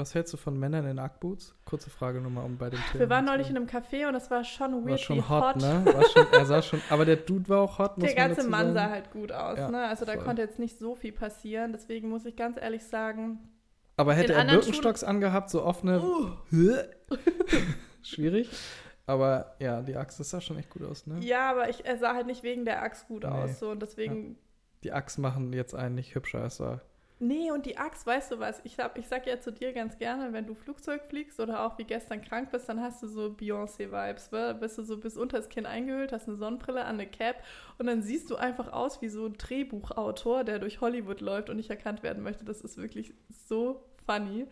Was hältst du von Männern in Ackboots? Kurze Frage nochmal um bei dem Thema. Wir waren neulich in einem Café und es war schon weird war schon hot. hot, ne? War schon, er sah schon, aber der Dude war auch hot, muss Der man ganze dazu Mann sagen. sah halt gut aus, Ja, ne? Also da voll. konnte jetzt nicht so viel passieren. Deswegen muss ich ganz ehrlich sagen, Aber hätte er Birkenstocks angehabt, so offene. uh, Schwierig. Aber ja, die Axt, das sah schon echt gut aus, ne? ja, aber ich, er sah halt nicht wegen der Axt gut Nee. aus. So, und deswegen Die Axt machen jetzt einen nicht hübscher. Es war Nee, und die Axt, weißt du was? Ich, hab, ich sag ja zu dir ganz gerne, wenn du Flugzeug fliegst oder auch wie gestern krank bist, dann hast du so Beyoncé-Vibes. Bist du so bis unter das Kinn eingehüllt, hast eine Sonnenbrille an, eine Cap und dann siehst du einfach aus wie so ein Drehbuchautor, der durch Hollywood läuft und nicht erkannt werden möchte. Das ist wirklich so funny.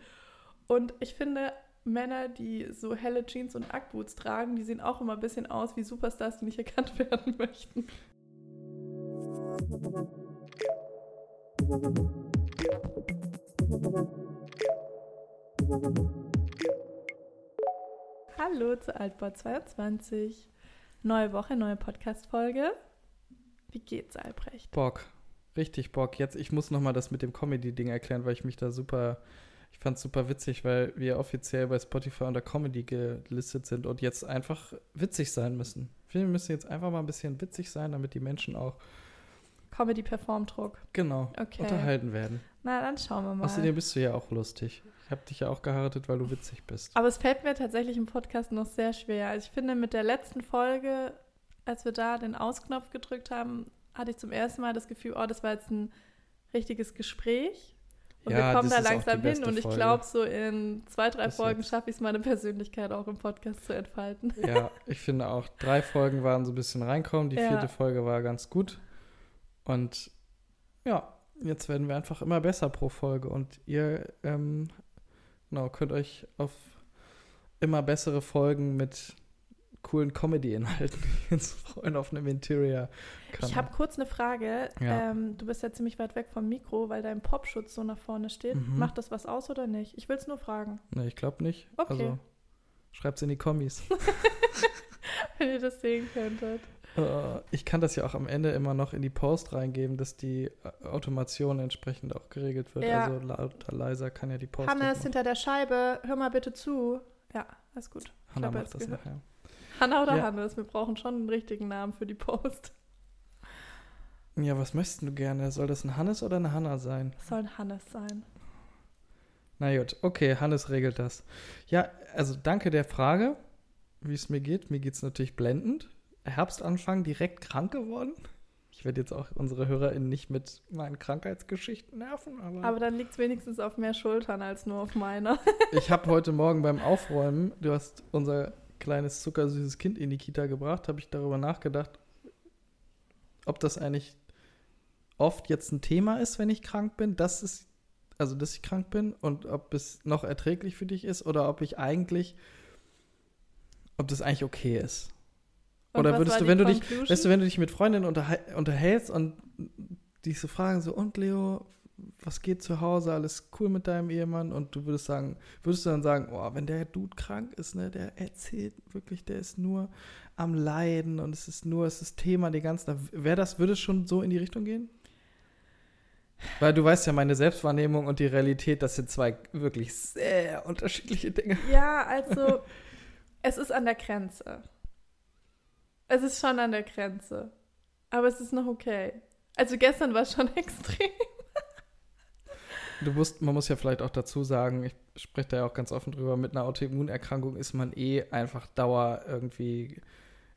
Und ich finde, Männer, die so helle Jeans und Ackboots tragen, die sehen auch immer ein bisschen aus wie Superstars, die nicht erkannt werden möchten. Hallo zu Altbau 22. Neue Woche, neue Podcast-Folge. Wie geht's, Albrecht? Bock. Richtig Bock. Jetzt, ich muss nochmal das mit dem Comedy-Ding erklären, weil ich mich da super, ich fand es super witzig, weil wir offiziell bei Spotify unter Comedy gelistet sind und jetzt einfach witzig sein müssen. Wir müssen jetzt einfach mal ein bisschen witzig sein, damit die Menschen auch, Comedy-Perform-Druck. genau, Okay. unterhalten werden. Na, dann schauen wir mal. Außerdem bist du ja auch lustig. Ich habe dich ja auch geheiratet, weil du witzig bist. Aber es fällt mir tatsächlich im Podcast noch sehr schwer. Also ich finde, mit der letzten Folge, als wir da den Ausknopf gedrückt haben, hatte ich zum ersten Mal das Gefühl, oh, das war jetzt ein richtiges Gespräch. Und Ja, wir kommen das da langsam hin und ich glaube, so in zwei, drei Bis Folgen schaffe ich es, meine Persönlichkeit auch im Podcast zu entfalten. Ja, ich finde auch, drei Folgen waren so ein bisschen reinkommen. Die Ja. vierte Folge war ganz gut. Und ja, jetzt werden wir einfach immer besser pro Folge. Und ihr ähm, genau, könnt euch auf immer bessere Folgen mit coolen Comedy-Inhalten jetzt freuen auf einem Interior-Kanal. Ich habe kurz eine Frage. Ja. Ähm, du bist ja ziemlich weit weg vom Mikro, weil dein Popschutz so nach vorne steht. Mhm. Macht das was aus oder nicht? Ich will es nur fragen, Ne, ich glaube nicht. Okay. Also, schreibt's in die Kommis. wenn ihr das sehen könntet. Äh, ich kann das ja auch am Ende immer noch in die Post reingeben, dass die äh, Automation entsprechend auch geregelt wird. Ja. Also lauter, leiser kann ja die Post. Hannes auch hinter der Scheibe, hör mal bitte zu. Ja, alles gut. Hanna macht das gehört. nachher. Hanna oder Ja. Hannes? Wir brauchen schon einen richtigen Namen für die Post. Ja, was möchtest du gerne? Soll das ein Hannes oder eine Hanna sein? Es soll ein Hannes sein. Na gut, okay, Hannes regelt das. Ja, also danke der Frage, wie es mir geht. Mir geht es natürlich blendend. Herbstanfang direkt krank geworden. Ich werde jetzt auch unsere HörerInnen nicht mit meinen Krankheitsgeschichten nerven, aber, Aber dann liegt es wenigstens auf mehr Schultern als nur auf meiner. ich habe heute Morgen beim Aufräumen, du hast unser kleines zuckersüßes Kind in die Kita gebracht, habe ich darüber nachgedacht, ob das eigentlich oft jetzt ein Thema ist, wenn ich krank bin, dass es, also dass ich krank bin und ob es noch erträglich für dich ist oder ob ich eigentlich, ob das eigentlich okay ist. Und Oder würdest du, wenn du dich, weißt du, wenn du dich mit Freundinnen unterhal unterhältst und dich so fragen, so, und Leo, was geht zu Hause, alles cool mit deinem Ehemann? Und du würdest sagen, würdest du dann sagen, oh, wenn der Dude krank ist, ne, der erzählt wirklich, der ist nur am Leiden und es ist nur, es ist Thema die ganze Zeit. Wäre das, würde es schon so in die Richtung gehen? Weil du weißt ja, meine Selbstwahrnehmung und die Realität, das sind zwei wirklich sehr unterschiedliche Dinge. Ja, also es ist an der Grenze. Es ist schon an der Grenze. Aber es ist noch okay. Also gestern war es schon extrem. Du musst, man muss ja vielleicht auch dazu sagen, ich spreche da ja auch ganz offen drüber, mit einer Autoimmunerkrankung ist man eh einfach Dauer irgendwie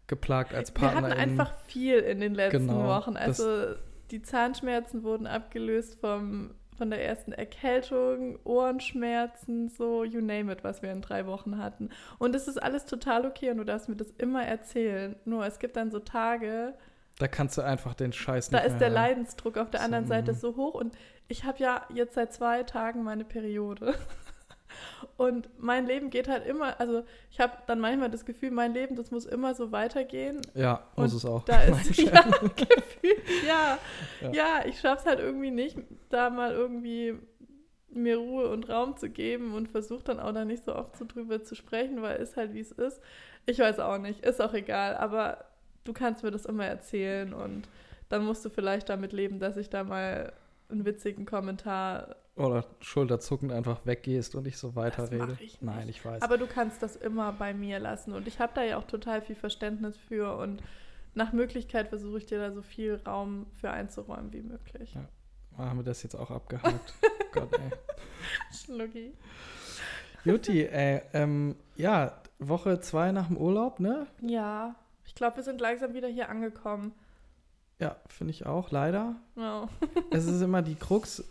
geplagt als Wir Partner. hatten einfach viel in den letzten Genau, Wochen. Also die Zahnschmerzen wurden abgelöst vom, von der ersten Erkältung, Ohrenschmerzen, so you name it, was wir in drei Wochen hatten. Und es ist alles total okay und du darfst mir das immer erzählen. Nur es gibt dann so Tage, da kannst du einfach den Scheiß da nicht ist mehr der hören. Leidensdruck auf der So, anderen Seite mhm. so hoch und ich habe ja jetzt seit zwei Tagen meine Periode. Und mein Leben geht halt immer, also ich habe dann manchmal das Gefühl, mein Leben, das muss immer so weitergehen. Ja, muss Und es auch. Da ist ja, gefühlt, ja, Ja. ja, ich schaffe es halt irgendwie nicht, da mal irgendwie mir Ruhe und Raum zu geben und versuche dann auch da nicht so oft so drüber zu sprechen, weil ist halt wie es ist. Ich weiß auch nicht, ist auch egal, aber du kannst mir das immer erzählen und dann musst du vielleicht damit leben, dass ich da mal einen witzigen Kommentar Oder schulterzuckend einfach weggehst und ich so weiterrede. mach ich. Nein, ich weiß. Aber du kannst das immer bei mir lassen. Und ich habe da ja auch total viel Verständnis für. Und nach Möglichkeit versuche ich dir da so viel Raum für einzuräumen wie möglich. Ja. Haben wir das jetzt auch abgehakt. Gott, ey. Schnucki. Juti, ey. Ähm, ja, Woche zwei nach dem Urlaub, ne? Ja, ich glaube, wir sind langsam wieder hier angekommen. Ja, finde ich auch, leider. Ja. Es ist immer die Krux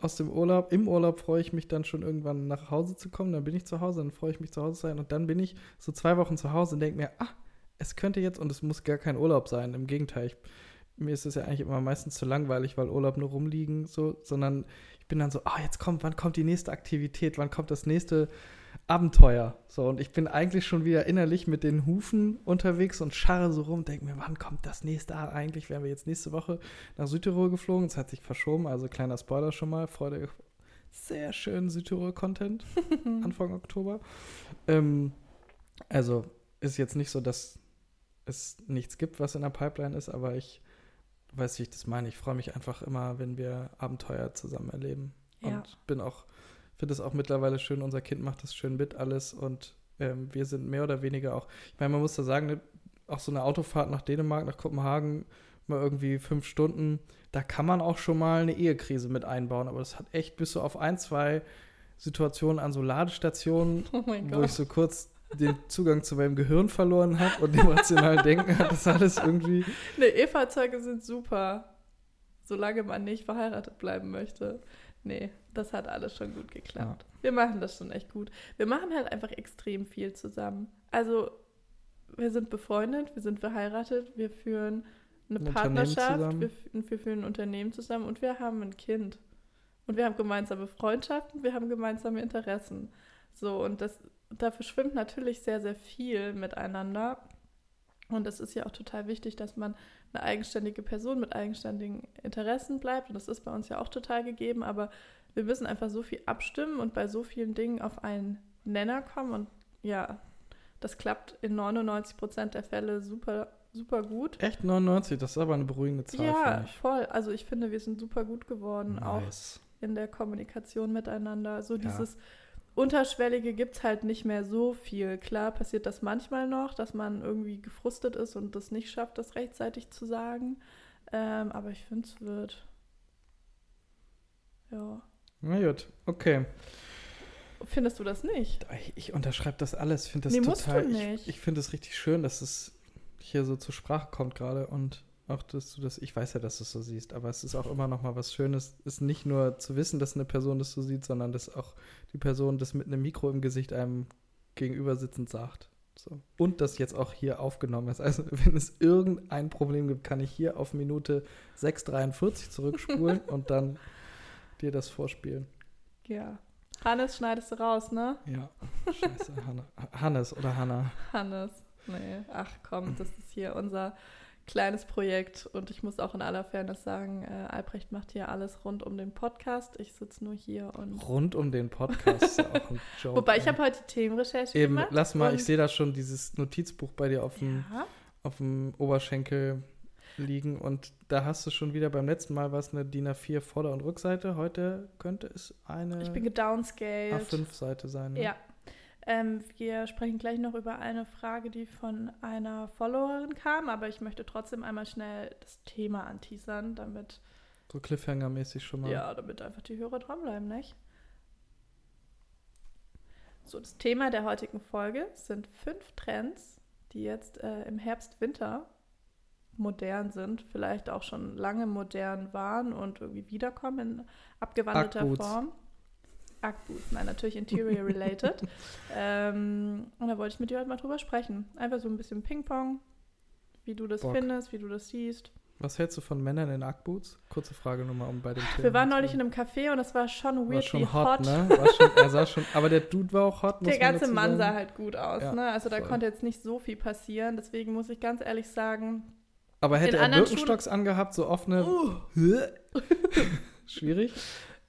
aus dem Urlaub. Im Urlaub freue ich mich dann schon irgendwann nach Hause zu kommen. Dann bin ich zu Hause, dann freue ich mich zu Hause zu sein. Und dann bin ich so zwei Wochen zu Hause und denke mir, ah, es könnte jetzt, und es muss gar kein Urlaub sein. Im Gegenteil, ich, mir ist es ja eigentlich immer meistens zu langweilig, weil Urlaub nur rumliegen, so, sondern ich bin dann so, ah, jetzt kommt, wann kommt die nächste Aktivität, wann kommt das nächste Abenteuer? So, und ich bin eigentlich schon wieder innerlich mit den Hufen unterwegs und scharre so rum, denke mir, wann kommt das nächste? Ah, eigentlich wären wir jetzt nächste Woche nach Südtirol geflogen, es hat sich verschoben, also kleiner Spoiler schon mal, Freude, sehr schön Südtirol-Content, Anfang Oktober. Ähm, also ist jetzt nicht so, dass es nichts gibt, was in der Pipeline ist, aber ich weiß, wie ich das meine. Ich freue mich einfach immer, wenn wir Abenteuer zusammen erleben. Ja. Und bin auch, finde es auch mittlerweile schön, unser Kind macht das schön mit alles und ähm, wir sind mehr oder weniger auch, ich meine, man muss da sagen, ne, auch so eine Autofahrt nach Dänemark, nach Kopenhagen, mal irgendwie fünf Stunden, da kann man auch schon mal eine Ehekrise mit einbauen, aber das hat echt bis so auf ein, zwei Situationen an so Ladestationen, Oh wo ich so kurz den Zugang zu meinem Gehirn verloren habe und dem rationalen Denken hat das alles irgendwie. Ne, E-Fahrzeuge sind super. Solange man nicht verheiratet bleiben möchte. Nee, das hat alles schon gut geklappt. Wir machen das schon echt gut. Wir machen halt einfach extrem viel zusammen. Also, wir sind befreundet, wir sind verheiratet, wir führen eine Ein Partnerschaft, wir, wir führen ein Unternehmen zusammen und wir haben ein Kind. Und wir haben gemeinsame Freundschaften, wir haben gemeinsame Interessen. So, und das, da verschwimmt natürlich sehr, sehr viel miteinander. Und es ist ja auch total wichtig, dass man eine eigenständige Person mit eigenständigen Interessen bleibt. Und das ist bei uns ja auch total gegeben. Aber wir müssen einfach so viel abstimmen und bei so vielen Dingen auf einen Nenner kommen. Und ja, das klappt in 99 Prozent der Fälle super, super gut. Echt 99, das ist aber eine beruhigende Zahl ja, voll. Also ich finde, wir sind super gut geworden, auch Nice. in der Kommunikation miteinander. So Ja. dieses Unterschwellige gibt es halt nicht mehr so viel. Klar passiert das manchmal noch, dass man irgendwie gefrustet ist und das nicht schafft, das rechtzeitig zu sagen. Ähm, aber ich finde, es wird. Ja. Na gut, okay. Findest du das nicht? Ich, ich unterschreibe das alles. Ich finde das Nee, musst total. du Ich, nicht. ich finde es richtig schön, dass es hier so zur Sprache kommt gerade und auch, dass du das. Ich weiß ja, dass du es so siehst, aber es ist auch immer noch mal was Schönes, ist nicht nur zu wissen, dass eine Person das so sieht, sondern dass auch die Person das mit einem Mikro im Gesicht einem gegenüber sitzend sagt. So. Und das jetzt auch hier aufgenommen ist. Also, wenn es irgendein Problem gibt, kann ich hier auf Minute 6,43 zurückspulen und dann dir das vorspielen. Ja. Hannes schneidest du raus, ne? Ja, scheiße, Hanna. Hannes oder Hanna. Hannes. Nee, ach komm, das ist hier unser kleines Projekt und ich muss auch in aller Fairness sagen, äh, Albrecht macht hier alles rund um den Podcast. Ich sitze nur hier und. Rund um den Podcast Joke. Wobei ich habe heute Themenrecherche Eben, gemacht. lass mal, ich sehe da schon dieses Notizbuch bei dir auf dem, Ja, auf dem Oberschenkel liegen und da hast du schon wieder beim letzten Mal was eine DIN A4 Vorder- und Rückseite. Heute könnte es eine ich bin gedownscaled. A5-Seite sein. Ne? Ja. Ähm, wir sprechen gleich noch über eine Frage, die von einer Followerin kam, aber ich möchte trotzdem einmal schnell das Thema anteasern, damit, So Cliffhanger-mäßig schon mal. ja, damit einfach die Hörer dranbleiben, nicht? So, das Thema der heutigen Folge sind fünf Trends, die jetzt äh, im Herbst, Winter modern sind, vielleicht auch schon lange modern waren und irgendwie wiederkommen in abgewandelter Ugg-Boots. Form. Ugg-Boots, nein, natürlich Interior related. ähm, und da wollte ich mit dir heute mal drüber sprechen. Einfach so ein bisschen Ping-Pong, wie du das Bock. findest, wie du das siehst. Was hältst du von Männern in Ackboots? Kurze Frage nochmal, um bei dem Thema. Wir waren neulich in einem Café und es war schon war weird, schon wie hot, hot. ne? War schon, er sah schon, aber der Dude war auch hot, Der ganze Mann sah halt gut aus, Ja, ne? Also da voll. konnte jetzt nicht so viel passieren. Deswegen muss ich ganz ehrlich sagen, Aber hätte er Birkenstocks angehabt, so offene. Schwierig.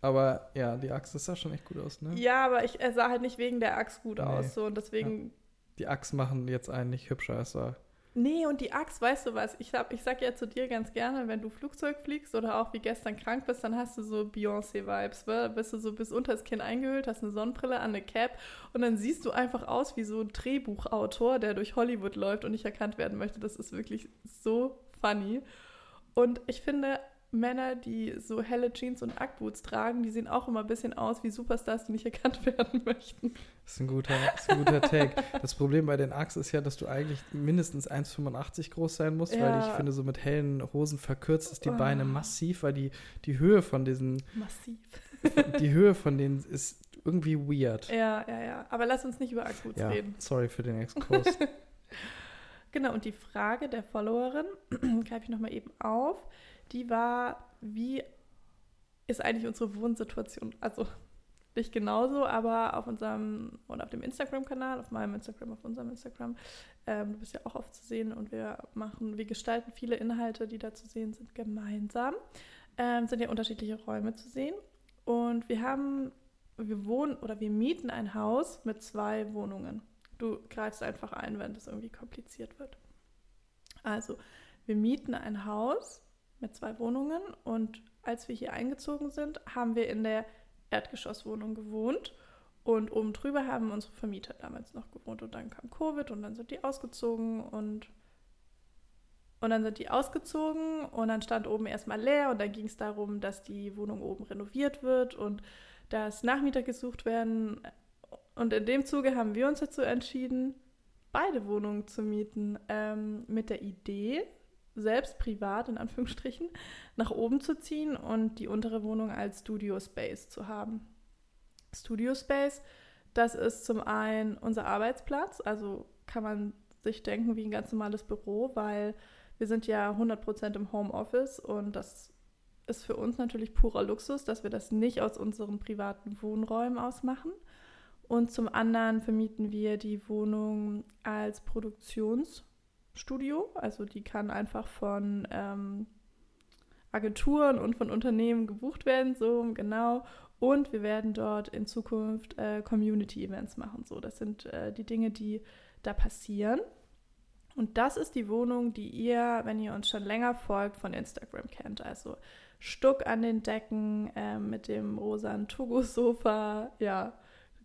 Aber ja, die Axt, das sah schon echt gut aus, ne? ja, aber ich, er sah halt nicht wegen der Axt gut Nee. aus. So, und deswegen Die Axt machen jetzt einen nicht hübscher, es war. Nee, und die Axt, weißt du was? Ich, hab, ich sag ja zu dir ganz gerne, wenn du Flugzeug fliegst oder auch wie gestern krank bist, dann hast du so Beyoncé-Vibes. Bist du so bis unter das Kinn eingehüllt, hast eine Sonnenbrille an, eine Cap und dann siehst du einfach aus wie so ein Drehbuchautor, der durch Hollywood läuft und nicht erkannt werden möchte. Das ist wirklich so funny. Und ich finde, Männer, die so helle Jeans und Ackboots tragen, die sehen auch immer ein bisschen aus wie Superstars, die nicht erkannt werden möchten. Das ist ein guter, ist ein guter Take. Das Problem bei den Axe ist ja, dass du eigentlich mindestens 1,85 groß sein musst, ja. weil ich finde, so mit hellen Hosen verkürzt es die oh. Beine massiv, weil die, die Höhe von diesen. Massiv. die Höhe von denen ist irgendwie weird. Ja, ja, ja. Aber lass uns nicht über Ackboots ja, reden. Sorry für den Exkurs. genau, und die Frage der Followerin greife ich nochmal eben auf die war, wie ist eigentlich unsere Wohnsituation? Also nicht genauso, aber auf unserem oder auf dem Instagram-Kanal, auf meinem Instagram, auf unserem Instagram, ähm, du bist ja auch oft zu sehen und wir machen, wir gestalten viele Inhalte, die da zu sehen sind, gemeinsam. Ähm, sind ja unterschiedliche Räume zu sehen. Und wir haben, wir wohnen oder wir mieten ein Haus mit zwei Wohnungen. Du greifst einfach ein, wenn das irgendwie kompliziert wird. Also, wir mieten ein Haus mit zwei Wohnungen. Und als wir hier eingezogen sind, haben wir in der Erdgeschosswohnung gewohnt. Und oben drüber haben unsere Vermieter damals noch gewohnt. Und dann kam Covid und dann sind die ausgezogen und und dann sind die ausgezogen und dann stand oben erstmal leer und dann ging es darum, dass die Wohnung oben renoviert wird und dass Nachmieter gesucht werden. Und in dem Zuge haben wir uns dazu entschieden, beide Wohnungen zu mieten, ähm, mit der Idee, selbst privat in Anführungsstrichen nach oben zu ziehen und die untere Wohnung als Studio Space zu haben. Studio Space, das ist zum einen unser Arbeitsplatz, also kann man sich denken wie ein ganz normales Büro, weil wir sind ja 100% im Homeoffice und das ist für uns natürlich purer Luxus, dass wir das nicht aus unseren privaten Wohnräumen ausmachen. Und zum anderen vermieten wir die Wohnung als Produktions- Studio. Also die kann einfach von ähm, Agenturen und von Unternehmen gebucht werden, so genau. Und wir werden dort in Zukunft äh, Community-Events machen. So, das sind äh, die Dinge, die da passieren. Und das ist die Wohnung, die ihr, wenn ihr uns schon länger folgt, von Instagram kennt. Also Stuck an den Decken äh, mit dem rosa Togo-Sofa, ja,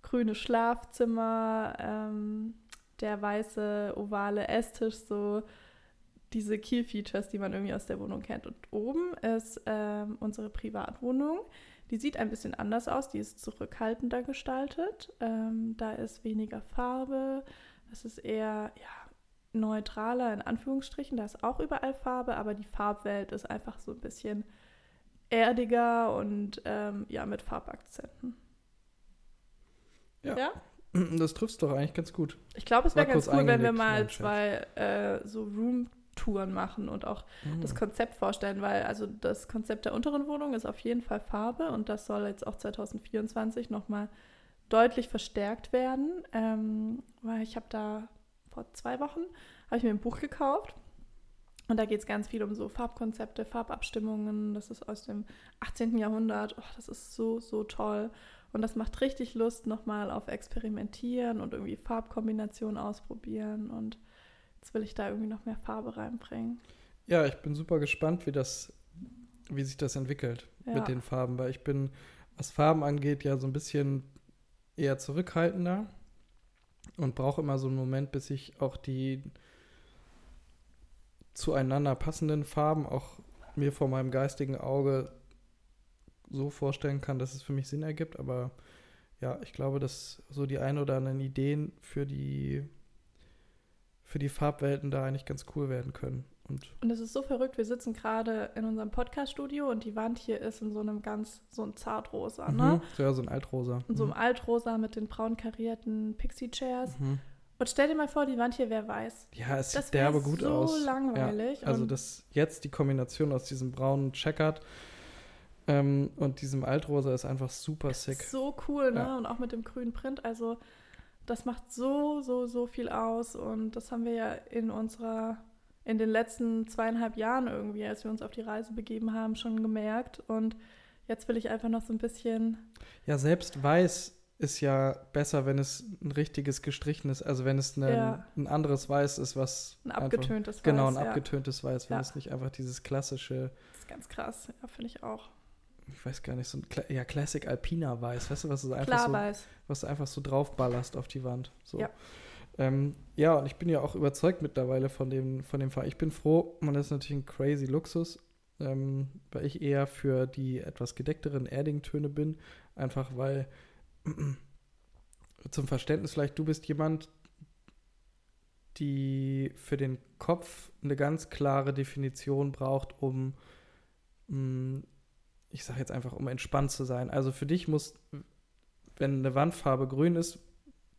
grüne Schlafzimmer, ähm, der weiße ovale Esstisch, so diese Key-Features, die man irgendwie aus der Wohnung kennt. Und oben ist ähm, unsere Privatwohnung. Die sieht ein bisschen anders aus, die ist zurückhaltender gestaltet. Ähm, da ist weniger Farbe, es ist eher ja, neutraler in Anführungsstrichen. Da ist auch überall Farbe, aber die Farbwelt ist einfach so ein bisschen erdiger und ähm, ja, mit Farbakzenten. Ja. ja? Das trifft doch eigentlich ganz gut. Ich glaube, es wäre ganz cool, wenn wir mal zwei äh, so Room-Touren machen und auch mhm. das Konzept vorstellen, weil also das Konzept der unteren Wohnung ist auf jeden Fall Farbe und das soll jetzt auch 2024 nochmal deutlich verstärkt werden, ähm, weil ich habe da vor zwei Wochen habe ich mir ein Buch gekauft und da geht es ganz viel um so Farbkonzepte, Farbabstimmungen. Das ist aus dem 18. Jahrhundert. Oh, das ist so, so toll. Und das macht richtig Lust nochmal auf Experimentieren und irgendwie Farbkombinationen ausprobieren. Und jetzt will ich da irgendwie noch mehr Farbe reinbringen. Ja, ich bin super gespannt, wie das, wie sich das entwickelt ja. mit den Farben, weil ich bin, was Farben angeht, ja so ein bisschen eher zurückhaltender und brauche immer so einen Moment, bis ich auch die zueinander passenden Farben auch mir vor meinem geistigen Auge so vorstellen kann, dass es für mich Sinn ergibt. Aber ja, ich glaube, dass so die ein oder anderen Ideen für die, für die Farbwelten da eigentlich ganz cool werden können. Und, und es ist so verrückt, wir sitzen gerade in unserem Podcast-Studio und die Wand hier ist in so einem ganz, so ein Zartrosa, ne? Mhm, ja, so ein Altrosa. In so einem mhm. Altrosa mit den braun karierten Pixie-Chairs. Mhm. Und stell dir mal vor, die Wand hier wäre weiß. Ja, es sieht derbe gut so aus. so langweilig. Ja, also das jetzt die Kombination aus diesem braunen Checkert ähm, und diesem Altrosa ist einfach super sick. So cool, ne? Ja. Und auch mit dem grünen Print. Also das macht so, so, so viel aus. Und das haben wir ja in unserer, in den letzten zweieinhalb Jahren irgendwie, als wir uns auf die Reise begeben haben, schon gemerkt. Und jetzt will ich einfach noch so ein bisschen. Ja, selbst weiß ist ja besser, wenn es ein richtiges gestrichenes, also wenn es eine, Ja. ein anderes Weiß ist, was Ein einfach- abgetöntes genau Weiß, ein ja. abgetöntes Weiß, wenn Ja. es nicht einfach dieses klassische, Das ist ganz krass. Ja, finde ich auch. Ich weiß gar nicht, so ein Kla ja Classic Alpina Weiß, weißt du, was du so einfach so Klarweiß. was du einfach so draufballerst auf die Wand. So. Ja. Ähm, ja, und ich bin ja auch überzeugt mittlerweile von dem, von dem Fall. Ich bin froh, man ist natürlich ein crazy Luxus, ähm, weil ich eher für die etwas gedeckteren Erding-Töne bin. Einfach weil, zum Verständnis vielleicht, du bist jemand, die für den Kopf eine ganz klare Definition braucht, um, mh, ich sage jetzt einfach, um entspannt zu sein. Also für dich muss, wenn eine Wandfarbe grün ist,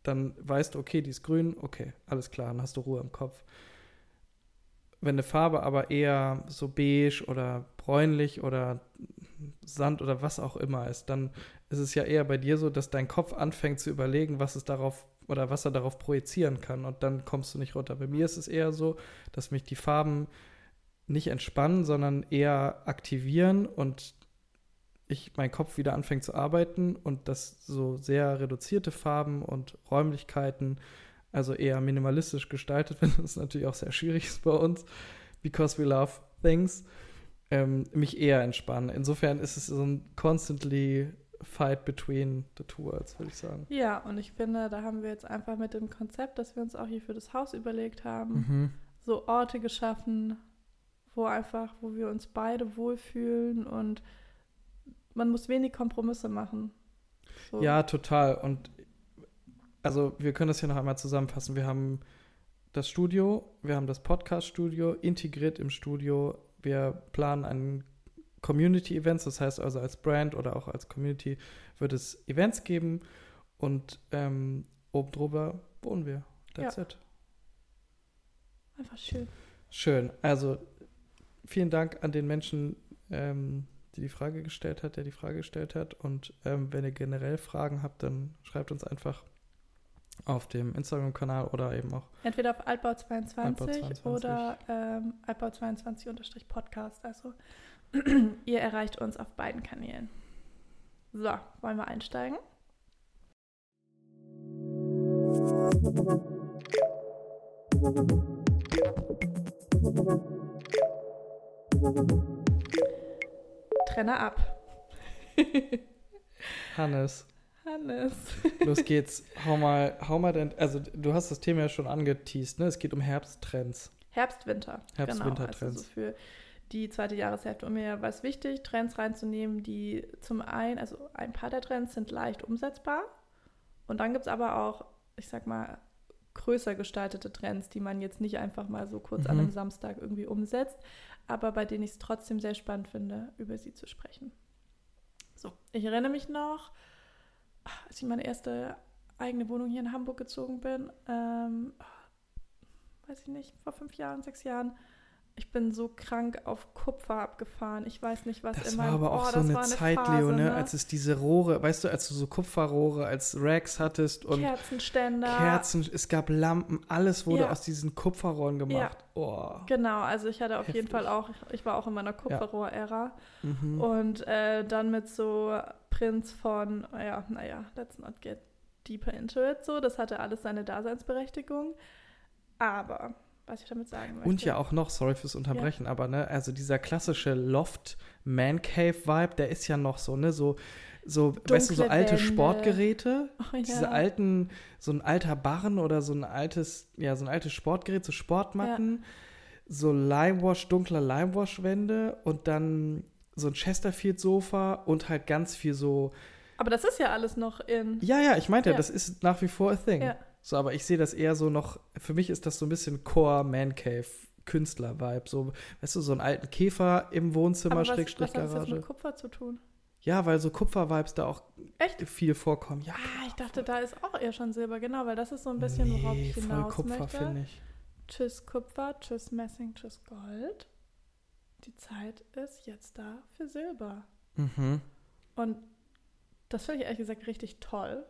dann weißt du, okay, die ist grün, okay, alles klar, dann hast du Ruhe im Kopf. Wenn eine Farbe aber eher so beige oder bräunlich oder Sand oder was auch immer ist, dann ist es ja eher bei dir so, dass dein Kopf anfängt zu überlegen, was es darauf oder was er darauf projizieren kann und dann kommst du nicht runter. Bei mir ist es eher so, dass mich die Farben nicht entspannen, sondern eher aktivieren und ich mein Kopf wieder anfängt zu arbeiten und dass so sehr reduzierte Farben und Räumlichkeiten, also eher minimalistisch gestaltet, wenn das natürlich auch sehr schwierig ist bei uns, because we love things, ähm, mich eher entspannen. Insofern ist es so ein constantly fight between the two worlds, würde ich sagen. Ja, und ich finde, da haben wir jetzt einfach mit dem Konzept, das wir uns auch hier für das Haus überlegt haben, Mhm. so Orte geschaffen, wo einfach, wo wir uns beide wohlfühlen und man muss wenig Kompromisse machen. So. Ja, total. Und also wir können das hier noch einmal zusammenfassen. Wir haben das Studio, wir haben das Podcast-Studio integriert im Studio. Wir planen ein Community-Events, das heißt also als Brand oder auch als Community wird es Events geben und ähm, oben drüber wohnen wir. That's it. Einfach schön. Schön. Also vielen Dank an den Menschen, ähm, die die Frage gestellt hat, der die Frage gestellt hat. Und ähm, wenn ihr generell Fragen habt, dann schreibt uns einfach auf dem Instagram-Kanal oder eben auch. Entweder auf Altbau22 Altbau22. oder ähm, Altbau22-Podcast. Also ihr erreicht uns auf beiden Kanälen. So, wollen wir einsteigen? Trenner ab. Hannes, Hannes. los geht's. hau mal, hau mal denn. Also du hast das Thema ja schon angeteased, ne? Es geht um Herbsttrends. Herbst, Winter. Herbst, genau. Also so für die zweite Jahreshälfte. Und mir war es wichtig, Trends reinzunehmen, die zum einen, also ein paar der Trends sind leicht umsetzbar. Und dann gibt es aber auch, ich sag mal, größer gestaltete Trends, die man jetzt nicht einfach mal so kurz an Mhm. einem Samstag irgendwie umsetzt, aber bei denen ich es trotzdem sehr spannend finde, über sie zu sprechen. So, ich erinnere mich noch, als ich in meine erste eigene Wohnung hier in Hamburg gezogen bin, ähm, weiß ich nicht, vor fünf Jahren, sechs Jahren. Ich bin so krank auf Kupfer abgefahren. Ich weiß nicht, was Das in war meinem aber auch oh, so das eine war Zeit, Phase, Leo, ne? ne? Als es diese Rohre, weißt du, als du so Kupferrohre als Racks hattest und Kerzenständer. Kerzen, es gab Lampen, alles wurde Ja. aus diesen Kupferrohren gemacht. Oh. Genau, also ich hatte auf jeden Heftig. Fall auch, ich war auch in meiner Kupferrohr-Ära. Mhm. Und äh, dann mit so Prinz von, ja, naja, let's not get deeper into it. So, das hatte alles seine Daseinsberechtigung. Aber, was ich damit sagen möchte. Und ja auch noch, sorry fürs Unterbrechen, aber ne, also dieser klassische Loft Man Cave Vibe, der ist ja noch so, ne, so so, weißt du, so alte Wände. Sportgeräte, oh, diese ja. alten, so ein alter Barren oder so ein altes, ja, so ein altes Sportgerät, so Sportmatten, so Limewash, dunkler Limewash-Wände und dann so ein Chesterfield-Sofa und halt ganz viel so, Aber das ist ja alles noch in. ja, ja, ich meinte, Ja. das ist nach wie vor a thing. Ja. So, aber ich sehe das eher so noch, für mich ist das so ein bisschen Core Man Cave Künstler-Vibe. So, weißt du, so einen alten Käfer im Wohnzimmer, Aber was, was Schrägstrich hat das Garage. mit Kupfer zu tun? Ja, weil so Kupfer-Vibes da auch Echt? viel vorkommen. Ja, Ah, ich dachte, da ist auch eher schon Silber, genau, weil das ist so ein bisschen, worauf nee, ich voll hinaus Kupfer, finde ich. Tschüss Kupfer, tschüss Messing, tschüss Gold. Die Zeit ist jetzt da für Silber. Mhm. Und das finde ich ehrlich gesagt richtig toll,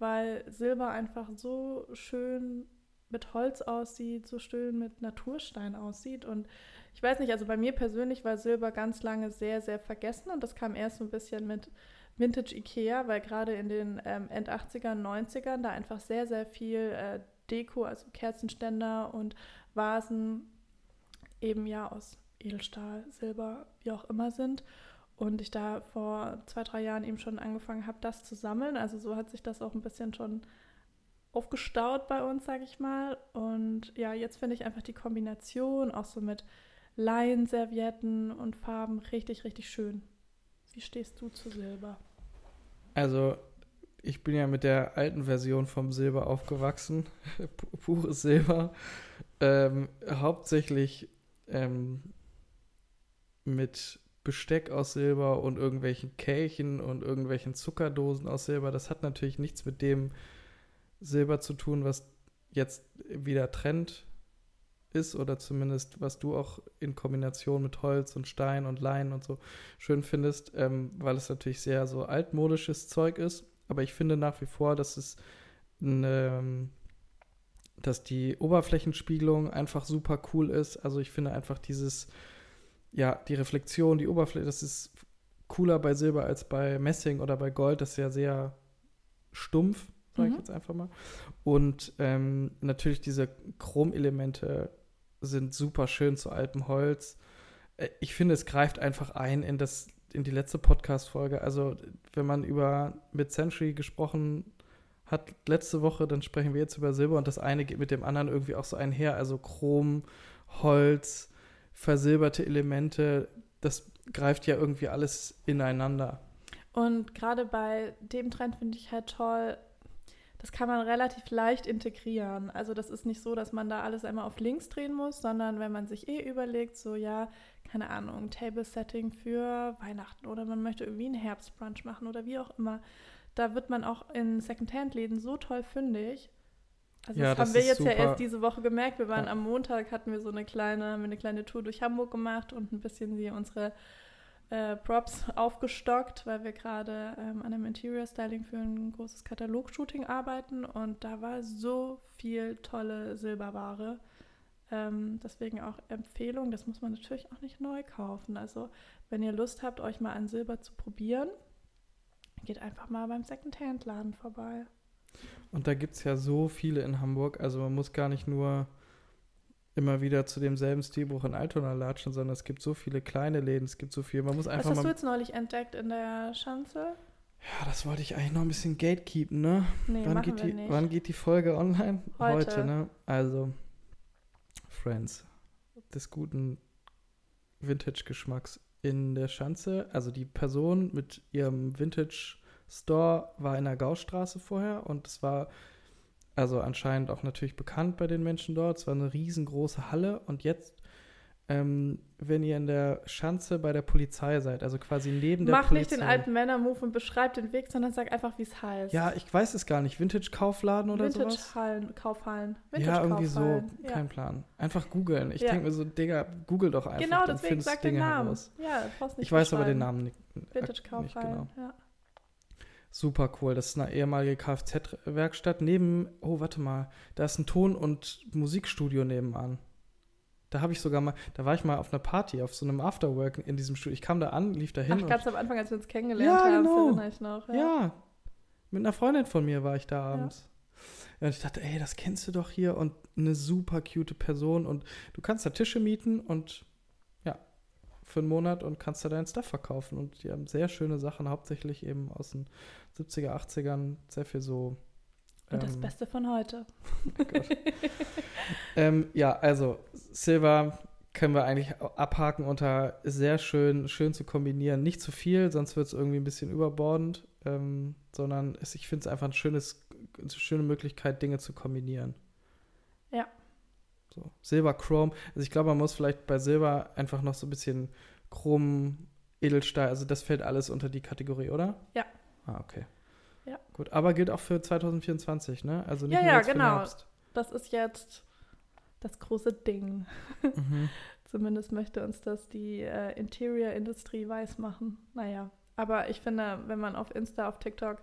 weil Silber einfach so schön mit Holz aussieht, so schön mit Naturstein aussieht. Und ich weiß nicht, also bei mir persönlich war Silber ganz lange sehr, sehr vergessen und das kam erst so ein bisschen mit Vintage Ikea, weil gerade in den ähm, End 80ern, 90ern da einfach sehr, sehr viel äh, Deko, also Kerzenständer und Vasen eben ja aus Edelstahl, Silber, wie auch immer sind. Und ich da vor zwei, drei Jahren eben schon angefangen habe, das zu sammeln. Also so hat sich das auch ein bisschen schon aufgestaut bei uns, sage ich mal. Und ja, jetzt finde ich einfach die Kombination auch so mit Leinservietten und Farben richtig, richtig schön. Wie stehst du zu Silber? Also, ich bin ja mit der alten Version vom Silber aufgewachsen. Pures Silber. Ähm, hauptsächlich ähm, mit Besteck aus Silber und irgendwelchen Kelchen und irgendwelchen Zuckerdosen aus Silber. Das hat natürlich nichts mit dem Silber zu tun, was jetzt wieder Trend ist oder zumindest was du auch in Kombination mit Holz und Stein und Lein und so schön findest, ähm, weil es natürlich sehr so altmodisches Zeug ist. Aber ich finde nach wie vor, dass es eine, dass die Oberflächenspiegelung einfach super cool ist. Also ich finde einfach dieses, ja, die Reflexion, die Oberfläche, das ist cooler bei Silber als bei Messing oder bei Gold. Das ist ja sehr stumpf, sage ich mhm. jetzt einfach mal. Und ähm, natürlich diese Chromelemente sind super schön zu Alpenholz. Äh, ich finde, es greift einfach ein in das in die letzte Podcast-Folge. Also, wenn man über Mid-Century gesprochen hat letzte Woche, dann sprechen wir jetzt über Silber und das eine geht mit dem anderen irgendwie auch so einher. Also Chrom, Holz, versilberte Elemente, das greift ja irgendwie alles ineinander. Und gerade bei dem Trend finde ich halt toll, das kann man relativ leicht integrieren. Also das ist nicht so, dass man da alles einmal auf links drehen muss, sondern wenn man sich eh überlegt, so ja, keine Ahnung, Table-Setting für Weihnachten oder man möchte irgendwie einen Herbstbrunch machen oder wie auch immer, da wird man auch in Secondhand-Läden so toll fündig. Also ja, das, das haben wir jetzt super. ja erst diese Woche gemerkt. Wir waren ja. am Montag, hatten wir so eine kleine, eine kleine Tour durch Hamburg gemacht und ein bisschen wie unsere äh, Props aufgestockt, weil wir gerade ähm, an einem Interior Styling für ein großes Katalog-Shooting arbeiten und da war so viel tolle Silberware. Ähm, deswegen auch Empfehlung, das muss man natürlich auch nicht neu kaufen. Also wenn ihr Lust habt, euch mal an Silber zu probieren, geht einfach mal beim Secondhand-Laden vorbei. Und da gibt es ja so viele in Hamburg, also man muss gar nicht nur immer wieder zu demselben Stilbuch in Altona latschen, sondern es gibt so viele kleine Läden, es gibt so viel. Man muss einfach Was hast du jetzt neulich entdeckt in der Schanze? Ja, das wollte ich eigentlich noch ein bisschen gatekeepen, ne? Nee, wann, geht die, nicht. wann geht die Folge online? Heute. Heute, ne? Also, Friends, des guten Vintage-Geschmacks in der Schanze. Also die Person mit ihrem Vintage-Store war in der Gaustraße vorher und es war also anscheinend auch natürlich bekannt bei den Menschen dort. Es war eine riesengroße Halle und jetzt, ähm, wenn ihr in der Schanze bei der Polizei seid, also quasi neben der Mach Polizei. Mach nicht den alten Männer-Move und beschreib den Weg, sondern sag einfach, wie es heißt. Ja, ich weiß es gar nicht. Vintage-Kaufladen oder Vintage sowas? Vintage-Hallen, Kaufhallen. Vintage ja, irgendwie so. Ja. Kein Plan. Einfach googeln. Ich ja. denke mir so, Digga, google doch einfach. Genau, deswegen sag den Namen. Heraus. Ja, brauchst nicht Ich weiß aber den Namen nicht. Vintage-Kaufhallen, genau. ja. Super cool. Das ist eine ehemalige Kfz-Werkstatt. Neben, oh, warte mal, da ist ein Ton- und Musikstudio nebenan. Da habe ich sogar mal, da war ich mal auf einer Party, auf so einem Afterwork in diesem Studio. Ich kam da an, lief da hin. Ach, ganz am Anfang, als wir uns kennengelernt ja, haben, genau. erinnere ich noch. Ja. ja. mit einer Freundin von mir war ich da abends. Ja. Und ich dachte, ey, das kennst du doch hier und eine super cute Person und du kannst da Tische mieten und für einen Monat und kannst da deinen Stuff verkaufen. Und die haben sehr schöne Sachen, hauptsächlich eben aus den 70er, 80ern, sehr viel so. Und das ähm, Beste von heute. Oh ähm, ja, also Silver können wir eigentlich abhaken unter sehr schön, schön zu kombinieren. Nicht zu viel, sonst wird es irgendwie ein bisschen überbordend, ähm, sondern es, ich finde es einfach ein schönes, eine schöne Möglichkeit, Dinge zu kombinieren. Ja, so, Silber, Chrom. Also ich glaube, man muss vielleicht bei Silber einfach noch so ein bisschen Chrom, Edelstahl, also das fällt alles unter die Kategorie, oder? Ja. Ah, okay. Ja. Gut, aber gilt auch für 2024, ne? Also nicht ja, nur ja, genau. Für Herbst. Das ist jetzt das große Ding. Mhm. Zumindest möchte uns das die äh, Interior-Industrie weismachen. Naja, aber ich finde, wenn man auf Insta, auf TikTok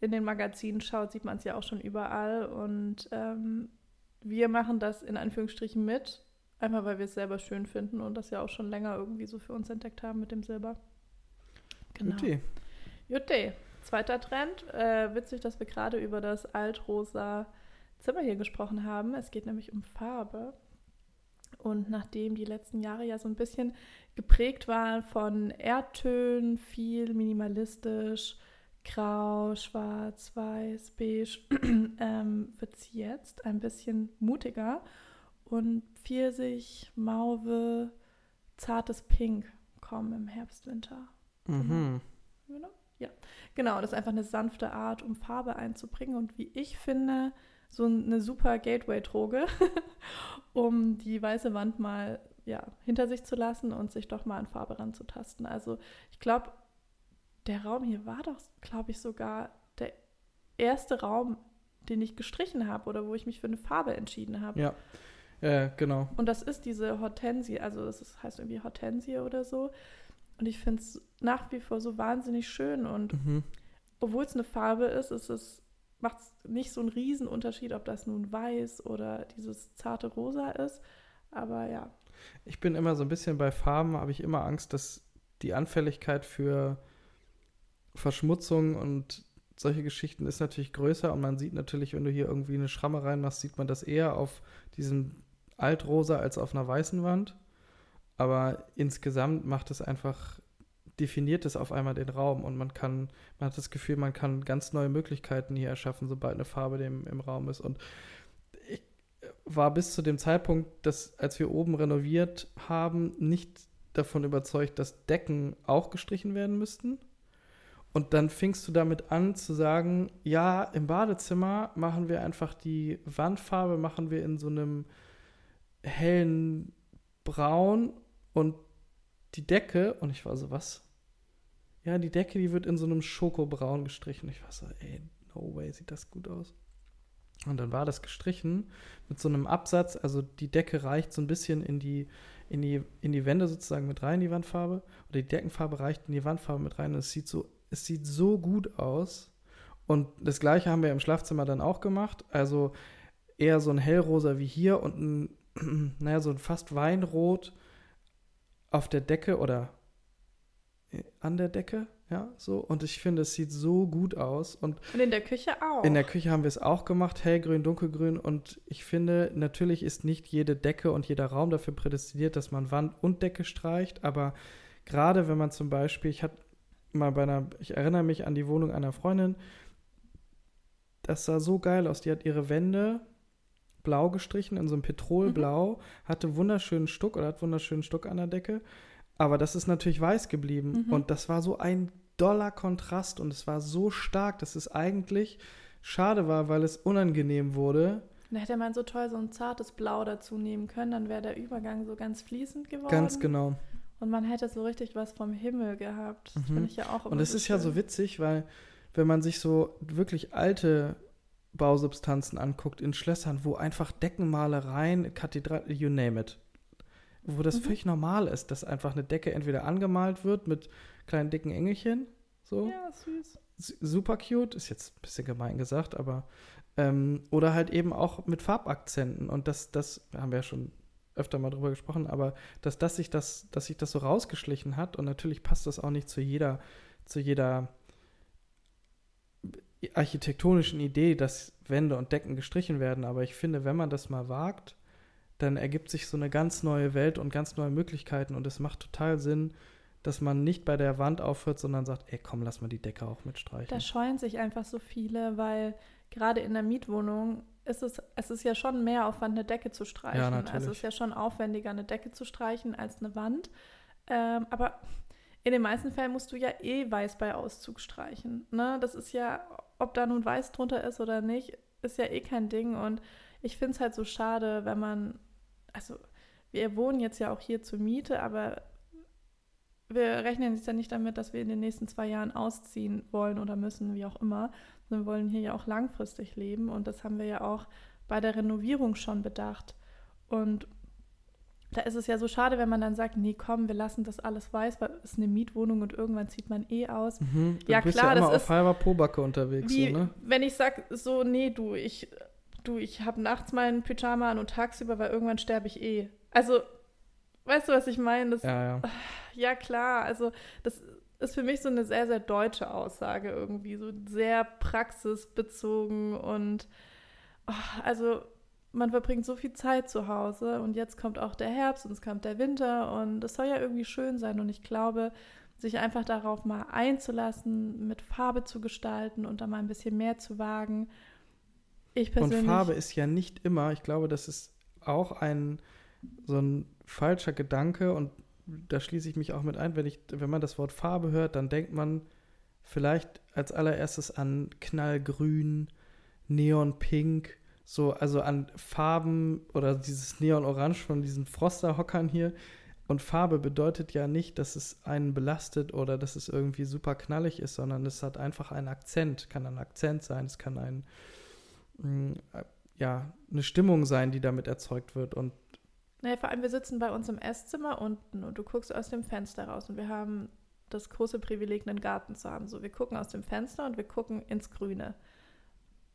in den Magazinen schaut, sieht man es ja auch schon überall. Und ähm, wir machen das in Anführungsstrichen mit, einfach weil wir es selber schön finden und das ja auch schon länger irgendwie so für uns entdeckt haben mit dem Silber. Genau. Jutte, zweiter Trend. Äh, witzig, dass wir gerade über das altrosa Zimmer hier gesprochen haben. Es geht nämlich um Farbe. Und nachdem die letzten Jahre ja so ein bisschen geprägt waren von Erdtönen, viel minimalistisch, grau, schwarz, weiß, beige, ähm, wird es jetzt ein bisschen mutiger und Pfirsich, Mauve, zartes Pink kommen im Herbst, Winter. Mhm. Genau. Ja, genau. Das ist einfach eine sanfte Art, um Farbe einzubringen und wie ich finde, so eine super Gateway-Droge, um die weiße Wand mal ja, hinter sich zu lassen und sich doch mal an Farbe ranzutasten. Also ich glaube, der Raum hier war doch, glaube ich, sogar der erste Raum, den ich gestrichen habe oder wo ich mich für eine Farbe entschieden habe. Ja, äh, genau. Und das ist diese Hortensie, also das ist, heißt irgendwie Hortensie oder so. Und ich finde es nach wie vor so wahnsinnig schön. Und Mhm. obwohl es eine Farbe ist, ist es macht es nicht so einen Riesenunterschied, ob das nun weiß oder dieses zarte Rosa ist. Aber ja, Ich bin immer so ein bisschen bei Farben, habe ich immer Angst, dass die Anfälligkeit für Verschmutzung und solche Geschichten ist natürlich größer und man sieht natürlich, wenn du hier irgendwie eine Schramme reinmachst, sieht man das eher auf diesem Altrosa als auf einer weißen Wand. Aber insgesamt macht es einfach, definiert es auf einmal den Raum und man kann, man hat das Gefühl, man kann ganz neue Möglichkeiten hier erschaffen, sobald eine Farbe dem, im Raum ist. Und ich war bis zu dem Zeitpunkt, dass, als wir oben renoviert haben, nicht davon überzeugt, dass Decken auch gestrichen werden müssten. Und dann fingst du damit an zu sagen, ja, im Badezimmer machen wir einfach die Wandfarbe, machen wir in so einem hellen Braun und die Decke, und ich war so, was? Ja, die Decke, die wird in so einem Schokobraun gestrichen. Ich war so, ey, no way, sieht das gut aus. Und dann war das gestrichen mit so einem Absatz, also die Decke reicht so ein bisschen in die, in die, in die Wände sozusagen mit rein, die Wandfarbe. Oder die Deckenfarbe reicht in die Wandfarbe mit rein. Und es sieht so, es sieht so gut aus. Und das gleiche haben wir im Schlafzimmer dann auch gemacht. Also eher so ein hellrosa wie hier und ein, naja, so ein fast Weinrot auf der Decke oder an der Decke, ja, so. Und ich finde, es sieht so gut aus. Und und in der Küche auch. in der Küche haben wir es auch gemacht, hellgrün, dunkelgrün. Und ich finde, natürlich ist nicht jede Decke und jeder Raum dafür prädestiniert, dass man Wand und Decke streicht. Aber gerade wenn man zum Beispiel, ich hatte mal bei einer, ich erinnere mich an die Wohnung einer Freundin, das sah so geil aus. Die hat ihre Wände blau gestrichen, in so einem Petrolblau, hatte wunderschönen Stuck oder hat wunderschönen Stuck an der Decke. Aber das ist natürlich weiß geblieben. Mhm. Und das war so ein doller Kontrast und es war so stark, dass es eigentlich schade war, weil es unangenehm wurde. Da hätte man so toll so ein zartes Blau dazu nehmen können, dann wäre der Übergang so ganz fließend geworden. Ganz genau. Und man hätte so richtig was vom Himmel gehabt. Das Mhm. finde ich ja auch immer Und es so ist ja schön. so witzig, weil wenn man sich so wirklich alte Bausubstanzen anguckt in Schlössern, wo einfach Deckenmalereien, Kathedral, you name it, wo das Mhm. völlig normal ist, dass einfach eine Decke entweder angemalt wird mit kleinen dicken Engelchen, so, Ja, süß. Super cute, ist jetzt ein bisschen gemein gesagt, aber ähm, oder halt eben auch mit Farbakzenten und das, das haben wir ja schon öfter mal drüber gesprochen, aber dass, dass sich das, dass sich das so rausgeschlichen hat und natürlich passt das auch nicht zu jeder, zu jeder architektonischen Idee, dass Wände und Decken gestrichen werden, aber ich finde, wenn man das mal wagt, dann ergibt sich so eine ganz neue Welt und ganz neue Möglichkeiten und es macht total Sinn, dass man nicht bei der Wand aufhört, sondern sagt, ey, komm, lass mal die Decke auch mitstreichen. Da scheuen sich einfach so viele, weil gerade in der Mietwohnung ist es, es ist ja schon mehr Aufwand, eine Decke zu streichen. Ja, natürlich. Also es ist ja schon aufwendiger, eine Decke zu streichen als eine Wand. Ähm, aber in den meisten Fällen musst du ja eh weiß bei Auszug streichen. Ne? Das ist ja, ob da nun weiß drunter ist oder nicht, ist ja eh kein Ding. Und ich finde es halt so schade, wenn man, also wir wohnen jetzt ja auch hier zur Miete, aber wir rechnen jetzt ja nicht damit, dass wir in den nächsten zwei Jahren ausziehen wollen oder müssen, wie auch immer. Wir wollen hier ja auch langfristig leben und das haben wir ja auch bei der Renovierung schon bedacht. Und da ist es ja so schade, wenn man dann sagt, nee, komm, wir lassen das alles weiß, weil es ist eine Mietwohnung und irgendwann zieht man eh aus. Mhm, Ja, bist klar, ja immer das auf ist- halber Pobacke unterwegs, Wie, so, ne? wenn ich sag so, nee, du, ich, du, ich habe nachts meinen Pyjama an und tagsüber, weil irgendwann sterbe ich eh. Also, weißt du, was ich meine? Das, Ja, ja. Ja, klar, also das, ist für mich so eine sehr, sehr deutsche Aussage irgendwie, so sehr praxisbezogen und oh, also man verbringt so viel Zeit zu Hause und jetzt kommt auch der Herbst und es kommt der Winter und es soll ja irgendwie schön sein und ich glaube, sich einfach darauf mal einzulassen, mit Farbe zu gestalten und da mal ein bisschen mehr zu wagen. Ich persönlich. Und Farbe ist ja nicht immer, ich glaube, das ist auch ein so ein falscher Gedanke und da schließe ich mich auch mit ein, wenn ich, wenn man das Wort Farbe hört, dann denkt man vielleicht als allererstes an Knallgrün, Neonpink, so, also an Farben oder dieses Neonorange von diesen Frosterhockern hier. Und Farbe bedeutet ja nicht, dass es einen belastet oder dass es irgendwie super knallig ist, sondern es hat einfach einen Akzent, kann ein Akzent sein, es kann ein, mm, ja, eine Stimmung sein, die damit erzeugt wird. Und naja, vor allem, wir sitzen bei uns im Esszimmer unten und du guckst aus dem Fenster raus und wir haben das große Privileg, einen Garten zu haben. So, wir gucken aus dem Fenster und wir gucken ins Grüne.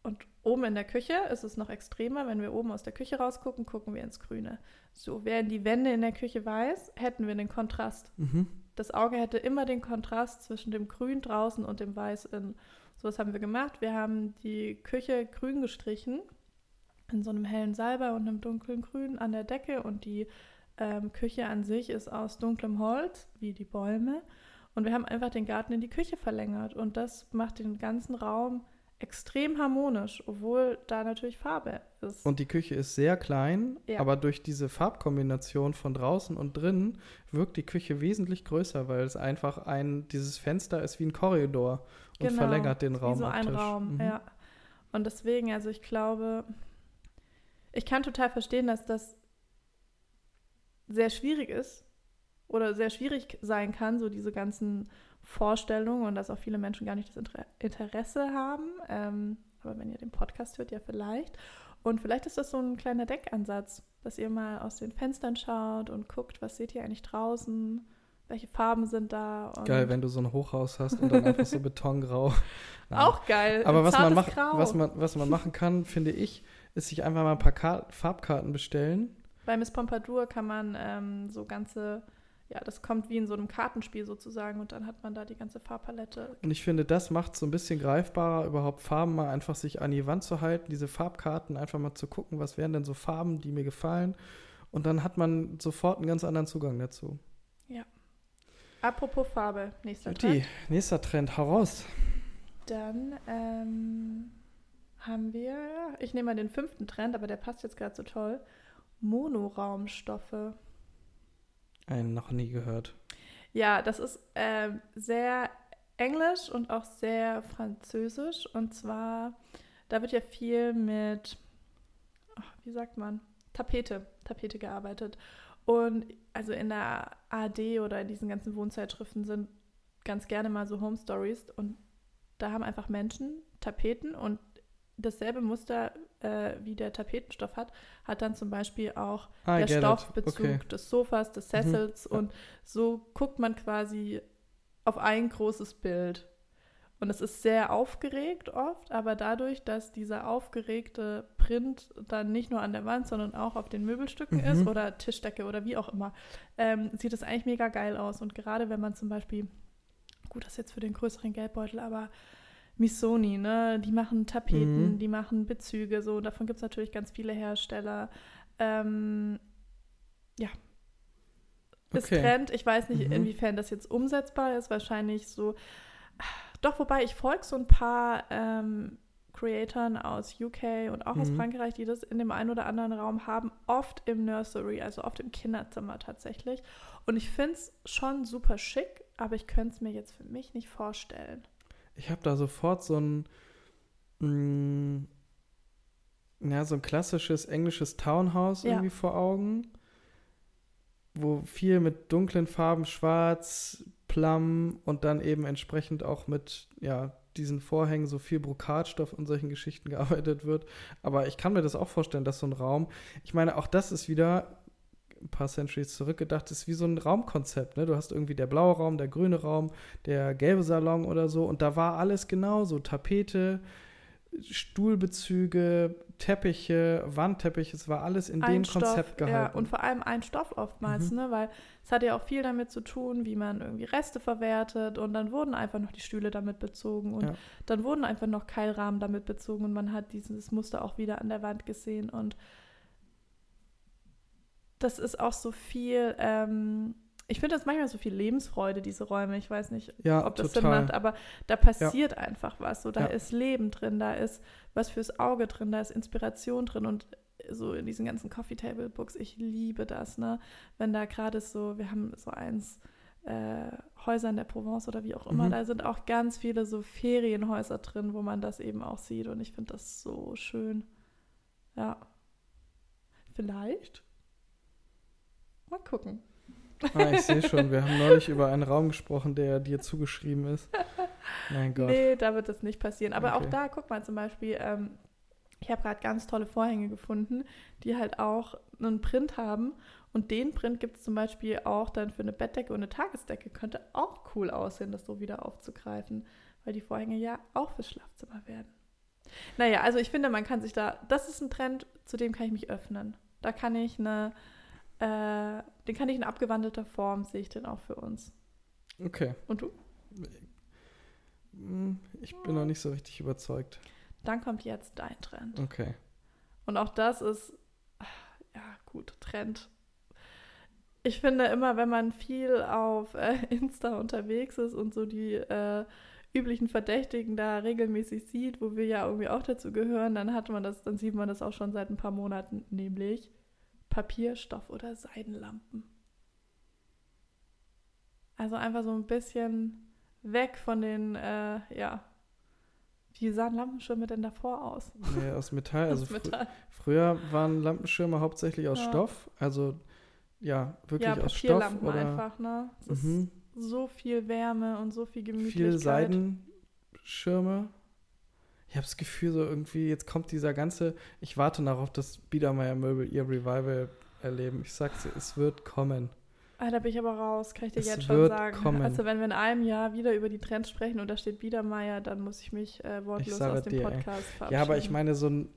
Und oben in der Küche ist es noch extremer. Wenn wir oben aus der Küche rausgucken, gucken wir ins Grüne. So, wären die Wände in der Küche weiß, hätten wir den Kontrast. Mhm. Das Auge hätte immer den Kontrast zwischen dem Grün draußen und dem Weiß in. So was haben wir gemacht. Wir haben die Küche grün gestrichen in so einem hellen Salbei und einem dunklen Grün an der Decke und die ähm, Küche an sich ist aus dunklem Holz, wie die Bäume. Und wir haben einfach den Garten in die Küche verlängert und das macht den ganzen Raum extrem harmonisch, obwohl da natürlich Farbe ist. Und die Küche ist sehr klein, ja. aber durch diese Farbkombination von draußen und drinnen wirkt die Küche wesentlich größer, weil es einfach ein, dieses Fenster ist wie ein Korridor und genau, verlängert den Raum. Wie so ein Raum, mhm. ja. Und deswegen, also ich glaube, ich kann total verstehen, dass das sehr schwierig ist oder sehr schwierig sein kann, so diese ganzen Vorstellungen und dass auch viele Menschen gar nicht das Inter Interesse haben. Ähm, aber wenn ihr den Podcast hört, ja vielleicht. Und vielleicht ist das so ein kleiner Deckansatz, dass ihr mal aus den Fenstern schaut und guckt, was seht ihr eigentlich draußen, welche Farben sind da. geil, wenn du so ein Hochhaus hast und dann einfach so betongrau. Auch geil. Aber was man, mach, was, man, was man machen kann, finde ich, ist sich einfach mal ein paar Kart Farbkarten bestellen. Bei Miss Pompadour kann man ähm, so ganze, ja, das kommt wie in so einem Kartenspiel sozusagen und dann hat man da die ganze Farbpalette. Und ich finde, das macht es so ein bisschen greifbarer, überhaupt Farben mal einfach sich an die Wand zu halten, diese Farbkarten einfach mal zu gucken, was wären denn so Farben, die mir gefallen. Und dann hat man sofort einen ganz anderen Zugang dazu. Ja. Apropos Farbe, nächster Trend. Die, nächster Trend, hau raus. Dann, ähm, haben wir, ich nehme mal den fünften Trend, aber der passt jetzt gerade so toll. Monoraumstoffe. Einen noch nie gehört. Ja, das ist äh, sehr englisch und auch sehr französisch. Und zwar, da wird ja viel mit, ach, wie sagt man, Tapete, Tapete gearbeitet. Und also in der AD oder in diesen ganzen Wohnzeitschriften sind ganz gerne mal so Home Stories und da haben einfach Menschen Tapeten und dasselbe Muster äh, wie der Tapetenstoff hat, hat dann zum Beispiel auch ah, der Stoffbezug okay. des Sofas, des mhm. Sessels mhm. und so guckt man quasi auf ein großes Bild. Und es ist sehr aufgeregt oft, aber dadurch, dass dieser aufgeregte Print dann nicht nur an der Wand, sondern auch auf den Möbelstücken mhm. ist oder Tischdecke oder wie auch immer, ähm, sieht es eigentlich mega geil aus. Und gerade wenn man zum Beispiel, gut, das ist jetzt für den größeren Geldbeutel, aber Missoni, ne? Die machen Tapeten, mhm. die machen Bezüge, so. Davon gibt es natürlich ganz viele Hersteller. Ähm, ja. Ist okay. Trend. Ich weiß nicht, mhm. inwiefern das jetzt umsetzbar ist. Wahrscheinlich so. Doch, wobei ich folge so ein paar ähm, Creatoren aus UK und auch mhm. aus Frankreich, die das in dem einen oder anderen Raum haben, oft im Nursery, also oft im Kinderzimmer tatsächlich. Und ich finde es schon super schick, aber ich könnte es mir jetzt für mich nicht vorstellen ich habe da sofort so ein, mh, mm, ja, so ein klassisches englisches Townhouse ja. irgendwie vor Augen, wo viel mit dunklen Farben, schwarz, Plum und dann eben entsprechend auch mit, ja, diesen Vorhängen so viel Brokatstoff und solchen Geschichten gearbeitet wird. Aber ich kann mir das auch vorstellen, dass so ein Raum, ich meine, auch das ist wieder ein paar Centuries zurückgedacht, ist wie so ein Raumkonzept. Ne? Du hast irgendwie der blaue Raum, der grüne Raum, der gelbe Salon oder so und da war alles genauso. Tapete, Stuhlbezüge, Teppiche, Wandteppiche, es war alles in ein dem Stoff, Konzept gehalten. Ja, und vor allem ein Stoff oftmals, Mhm. ne? Weil es hat ja auch viel damit zu tun, wie man irgendwie Reste verwertet und dann wurden einfach noch die Stühle damit bezogen und Ja. dann wurden einfach noch Keilrahmen damit bezogen und man hat dieses Muster auch wieder an der Wand gesehen und das ist auch so viel, ähm, ich finde das manchmal so viel Lebensfreude, diese Räume. Ich weiß nicht, ja, ob das total. Sinn macht, aber da passiert einfach was. So, da Ja. ist Leben drin, da ist was fürs Auge drin, da ist Inspiration drin und so in diesen ganzen Coffee Table Books, ich liebe das, ne? Wenn da gerade so, wir haben so eins, äh, Häuser in der Provence oder wie auch immer, Mhm. da sind auch ganz viele so Ferienhäuser drin, wo man das eben auch sieht und ich finde das so schön. Ja. Vielleicht. Mal gucken. Ah, ich sehe schon, wir haben neulich über einen Raum gesprochen, der dir zugeschrieben ist. Mein Gott. Nee, da wird das nicht passieren. Aber Okay. auch da, guck mal zum Beispiel, ähm, ich habe gerade ganz tolle Vorhänge gefunden, die halt auch einen Print haben. Und den Print gibt es zum Beispiel auch dann für eine Bettdecke und eine Tagesdecke. Könnte auch cool aussehen, das so wieder aufzugreifen, weil die Vorhänge ja auch fürs Schlafzimmer werden. Naja, also ich finde, man kann sich da, das ist ein Trend, zu dem kann ich mich öffnen. Da kann ich eine, äh, den kann ich in abgewandelter Form, sehe ich den auch für uns. Okay. Und du? Hm, Ich bin noch nicht so richtig überzeugt. Dann kommt jetzt dein Trend. Okay. Und auch das ist, ja gut, Trend. Ich finde immer, wenn man viel auf äh, Insta unterwegs ist und so die äh, üblichen Verdächtigen da regelmäßig sieht, wo wir ja irgendwie auch dazu gehören, dann hat man das, dann sieht man das auch schon seit ein paar Monaten, nämlich Papierstoff oder Seidenlampen. Also einfach so ein bisschen weg von den, äh, ja, wie sahen Lampenschirme denn davor aus? Nee, aus Metall. Also Aus Metall. früher waren Lampenschirme hauptsächlich aus Ja. Stoff. Also ja, wirklich ja, aus Stoff. Papierlampen Oder einfach, ne? Es mhm. ist so viel Wärme und so viel Gemütlichkeit. viele Seidenschirme. Ich habe das Gefühl, so irgendwie, jetzt kommt dieser ganze, ich warte darauf, dass Biedermeier Möbel ihr Revival erleben. Ich sag's dir, es wird kommen. Ah, da bin ich aber raus, kann ich dir Es jetzt schon wird sagen. kommen. Also wenn wir in einem Jahr wieder über die Trends sprechen und da steht Biedermeier, dann muss ich mich äh, wortlos sage aus dem dir, ey. Podcast verabschieden. Ja, aber ich meine, so ein,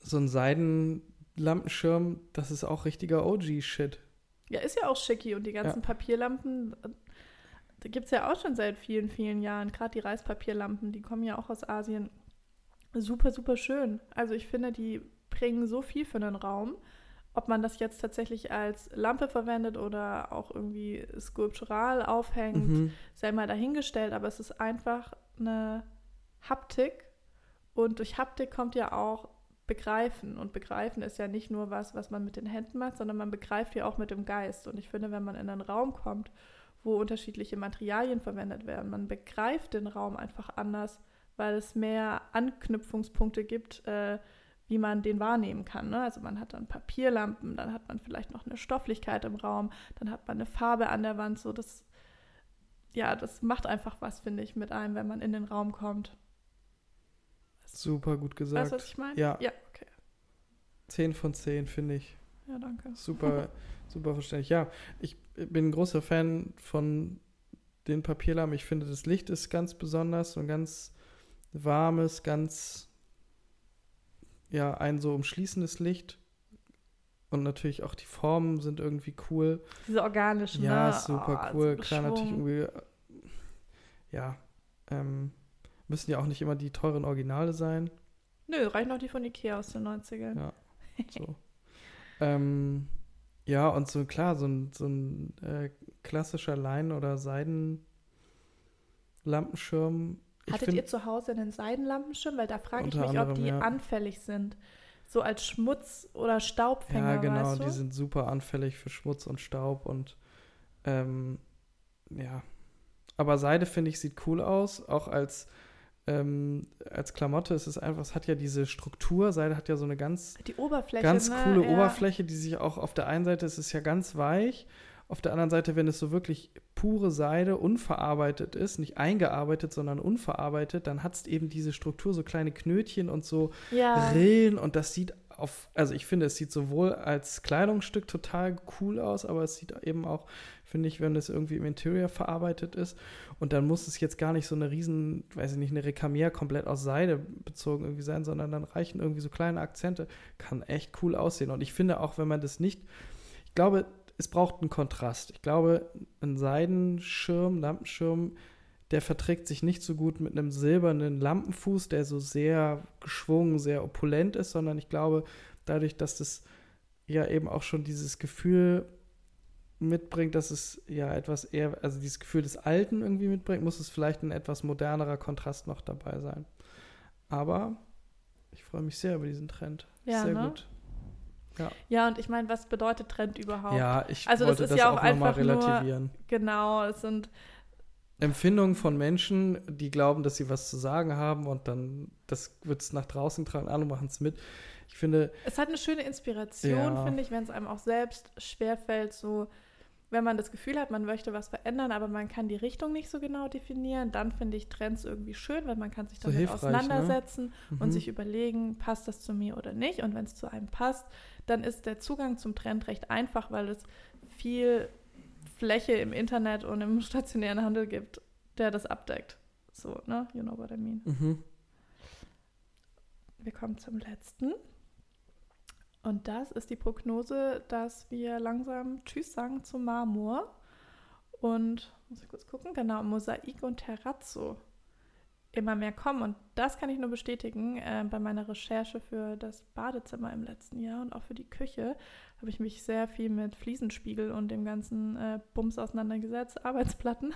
so ein Seidenlampenschirm, das ist auch richtiger OG-Shit. Ja, ist ja auch schicki und die ganzen Papierlampen, äh, da gibt es ja auch schon seit vielen, vielen Jahren. Gerade die Reispapierlampen, die kommen ja auch aus Asien. Super, super schön. Also ich finde, die bringen so viel für einen Raum. Ob man das jetzt tatsächlich als Lampe verwendet oder auch irgendwie skulptural aufhängt, Mhm. sei mal dahingestellt, aber es ist einfach eine Haptik und durch Haptik kommt ja auch Begreifen und Begreifen ist ja nicht nur was, was man mit den Händen macht, sondern man begreift ja auch mit dem Geist und ich finde, wenn man in einen Raum kommt, wo unterschiedliche Materialien verwendet werden, man begreift den Raum einfach anders, weil es mehr Anknüpfungspunkte gibt, äh, wie man den wahrnehmen kann. Ne? Also man hat dann Papierlampen, dann hat man vielleicht noch eine Stofflichkeit im Raum, dann hat man eine Farbe an der Wand, so das ja, das macht einfach was, finde ich, mit einem, wenn man in den Raum kommt. Super gut Weißt du, gesagt. was ich meine? Ja. Ja, okay. 10 von 10, finde ich. Ja, danke. Super, super verständlich. Ja, ich bin ein großer Fan von den Papierlampen. Ich finde, das Licht ist ganz besonders, so ein ganz warmes, ganz, ja, ein so umschließendes Licht. Und natürlich auch die Formen sind irgendwie cool. Diese organischen, Ja, ne? super Oh, cool. Klar, natürlich irgendwie, äh, ja, ähm, müssen ja auch nicht immer die teuren Originale sein. Nö, reichen auch die von Ikea aus den 90ern. Ja. So. ähm, ja, und so klar, so ein, so ein äh, klassischer Leinen- oder Seidenlampenschirm. Hattet find- ihr zu Hause einen Seidenlampenschirm? Weil da frage ich mich, ob anderem, die ja. anfällig sind. So als Schmutz- oder Staubfänger, Ja, genau, weißt du? die sind super anfällig für Schmutz und Staub und ähm, ja. Aber Seide, finde ich, sieht cool aus, auch als, ähm, als Klamotte. Es ist einfach, es hat ja diese Struktur. Seide hat ja so eine ganz die Oberfläche, ganz ne? coole ja. Oberfläche, die sich auch auf der einen Seite, es ist ja ganz weich, auf der anderen Seite, wenn es so wirklich pure Seide, unverarbeitet ist, nicht eingearbeitet, sondern unverarbeitet, dann hat es eben diese Struktur, so kleine Knötchen und so Ja, Rillen und das sieht auf, also ich finde, es sieht sowohl als Kleidungsstück total cool aus, aber es sieht eben auch, finde ich, wenn es irgendwie im Interior verarbeitet ist. Und dann muss es jetzt gar nicht so eine riesen, weiß ich nicht, eine Rekamier komplett aus Seide bezogen irgendwie sein, sondern dann reichen irgendwie so kleine Akzente. Kann echt cool aussehen. Und ich finde auch, wenn man das nicht, ich glaube, es braucht einen Kontrast. Ich glaube, ein Seidenschirm, Lampenschirm, der verträgt sich nicht so gut mit einem silbernen Lampenfuß, der so sehr geschwungen, sehr opulent ist, sondern ich glaube, dadurch, dass das ja eben auch schon dieses Gefühl mitbringt, dass es ja etwas eher, also dieses Gefühl des Alten irgendwie mitbringt, muss es vielleicht ein etwas modernerer Kontrast noch dabei sein. Aber ich freue mich sehr über diesen Trend. Ja, sehr ne? gut. Ja. Ja, und ich meine, was bedeutet Trend überhaupt? ja, ich Also das wollte ist das, ja auch auch nochmal einfach nur- relativieren. Genau, es sind Empfindungen von Menschen, die glauben, dass sie was zu sagen haben und dann das wird es nach draußen tragen, andere machen es mit. Ich finde, Es hat eine schöne Inspiration, Ja. finde ich, wenn es einem auch selbst schwerfällt, so wenn man das Gefühl hat, man möchte was verändern, aber man kann die Richtung nicht so genau definieren, dann finde ich Trends irgendwie schön, weil man kann sich So damit ne? auseinandersetzen und mhm. sich überlegen, passt das zu mir oder nicht. Und wenn es zu einem passt, dann ist der Zugang zum Trend recht einfach, weil es viel Fläche im Internet und im stationären Handel gibt, der das abdeckt. So, ne? You know what I mean. mhm. Wir kommen zum letzten. Und das ist die Prognose, dass wir langsam Tschüss sagen zum Marmor. Und, muss ich kurz gucken, genau, Mosaik und Terrazzo immer mehr kommen. Und das kann ich nur bestätigen. Äh, bei meiner Recherche für das Badezimmer im letzten Jahr und auch für die Küche habe ich mich sehr viel mit Fliesenspiegel und dem ganzen äh, Bums auseinandergesetzt, Arbeitsplatten.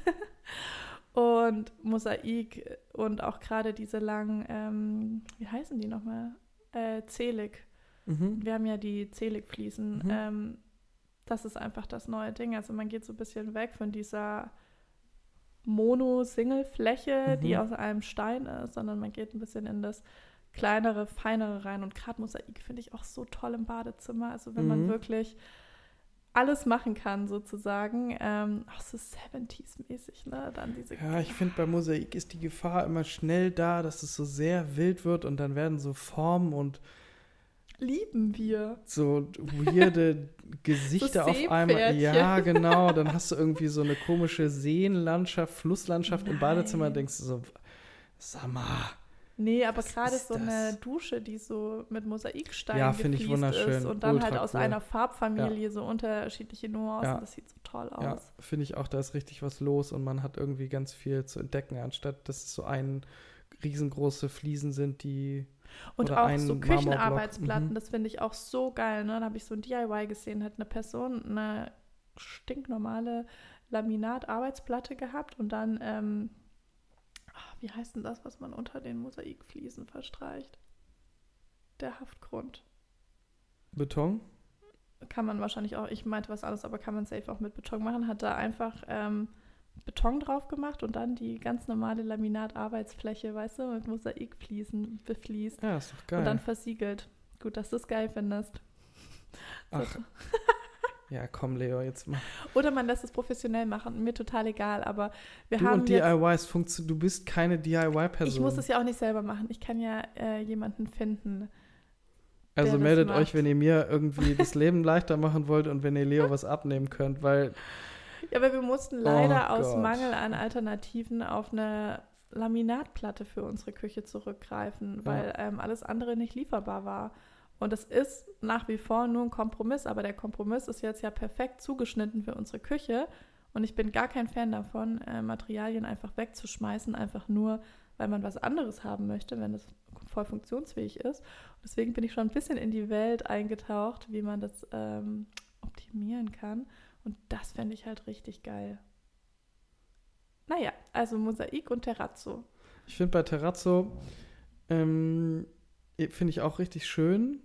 und Mosaik und auch gerade diese langen, ähm, wie heißen die nochmal? Äh, Zelig. Mhm. Wir haben ja die Zelig-Fliesen. Mhm. Ähm, das ist einfach das neue Ding. Also man geht so ein bisschen weg von dieser Mono-Single-Fläche, die Mhm. aus einem Stein ist, sondern man geht ein bisschen in das kleinere, feinere rein. Und gerade Mosaik finde ich auch so toll im Badezimmer. Also wenn man Mhm. wirklich alles machen kann, sozusagen. Ähm, auch so 70s-mäßig, ne? Dann diese Ja, ich finde, bei Mosaik ist die Gefahr immer schnell da, dass es so sehr wild wird und dann werden so Formen und lieben wir. so weirde Gesichter auf einmal. Ja, genau. Dann hast du irgendwie so eine komische Seenlandschaft, Flusslandschaft im Badezimmer. Nein. Denkst du so, sag mal. Nee, aber gerade so eine das? Dusche, die so mit Mosaiksteinen Ja, finde ich wunderschön. ist und dann Ultra halt aus cool. einer Farbfamilie so unterschiedliche Nuancen. Ja. Das sieht so toll Ja, aus. finde ich auch, da ist richtig was los und man hat irgendwie ganz viel zu entdecken, anstatt dass es so ein riesengroße Fliesen sind, die Und Oder auch so. Küchenarbeitsplatten, Mhm. das finde ich auch so geil. Ne? Da habe ich so ein DIY gesehen, hat eine Person eine stinknormale Laminat-Arbeitsplatte gehabt und dann, ähm, ach, wie heißt denn das, was man unter den Mosaikfliesen verstreicht? Der Haftgrund. Beton. Kann man wahrscheinlich auch, ich meinte was anderes, aber kann man safe auch mit Beton machen. Hat da einfach ähm, Beton drauf gemacht und dann die ganz normale Laminat-Arbeitsfläche, weißt du, mit Mosaikfliesen befliest Ja, ist doch geil. und dann versiegelt. Gut, dass du es geil findest. Ach. ja, komm, Leo, jetzt mal. Oder man lässt es professionell machen, mir total egal, aber wir Du haben und DIYs funktionieren. Du bist keine DIY-Person. ich muss es ja auch nicht selber machen. Ich kann ja äh, jemanden finden. Also meldet euch, wenn ihr mir irgendwie das Leben leichter machen wollt und wenn ihr Leo was abnehmen könnt, weil Ja, aber wir mussten leider Oh aus. Mangel an Alternativen auf eine Laminatplatte für unsere Küche zurückgreifen, weil ähm, alles andere nicht lieferbar war. Und es ist nach wie vor nur ein Kompromiss, aber der Kompromiss ist jetzt ja perfekt zugeschnitten für unsere Küche. Und ich bin gar kein Fan davon, äh, Materialien einfach wegzuschmeißen, einfach nur, weil man was anderes haben möchte, wenn es voll funktionsfähig ist. Und deswegen bin ich schon ein bisschen in die Welt eingetaucht, wie man das ähm, optimieren kann. Und das fände ich halt richtig geil. Naja, also Mosaik und Terrazzo. ich finde bei Terrazzo ähm, finde ich auch richtig schön,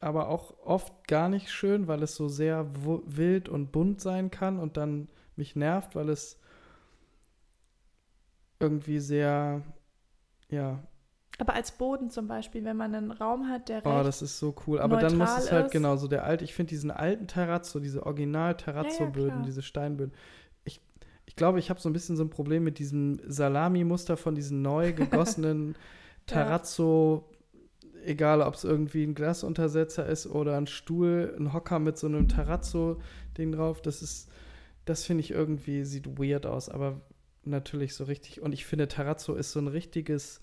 aber auch oft gar nicht schön, weil es so sehr wild und bunt sein kann und dann mich nervt, weil es irgendwie sehr, ja, Aber als Boden zum Beispiel, wenn man einen Raum hat, der Oh, das ist so cool. Aber dann muss es halt ist. genau so der alte. Ich finde diesen alten Terrazzo, diese Ja, Original-Terrazzo-Böden, ja, klar. diese Steinböden. Ich, ich glaube, ich habe so ein bisschen so ein Problem mit diesem Salami-Muster von diesen neu gegossenen Terrazzo egal ob es irgendwie ein Glasuntersetzer ist oder ein Stuhl, ein Hocker mit so einem Terrazzo-Ding drauf, das ist, das finde ich irgendwie, sieht weird aus, aber natürlich so richtig. Und ich finde, Terrazzo ist so ein richtiges,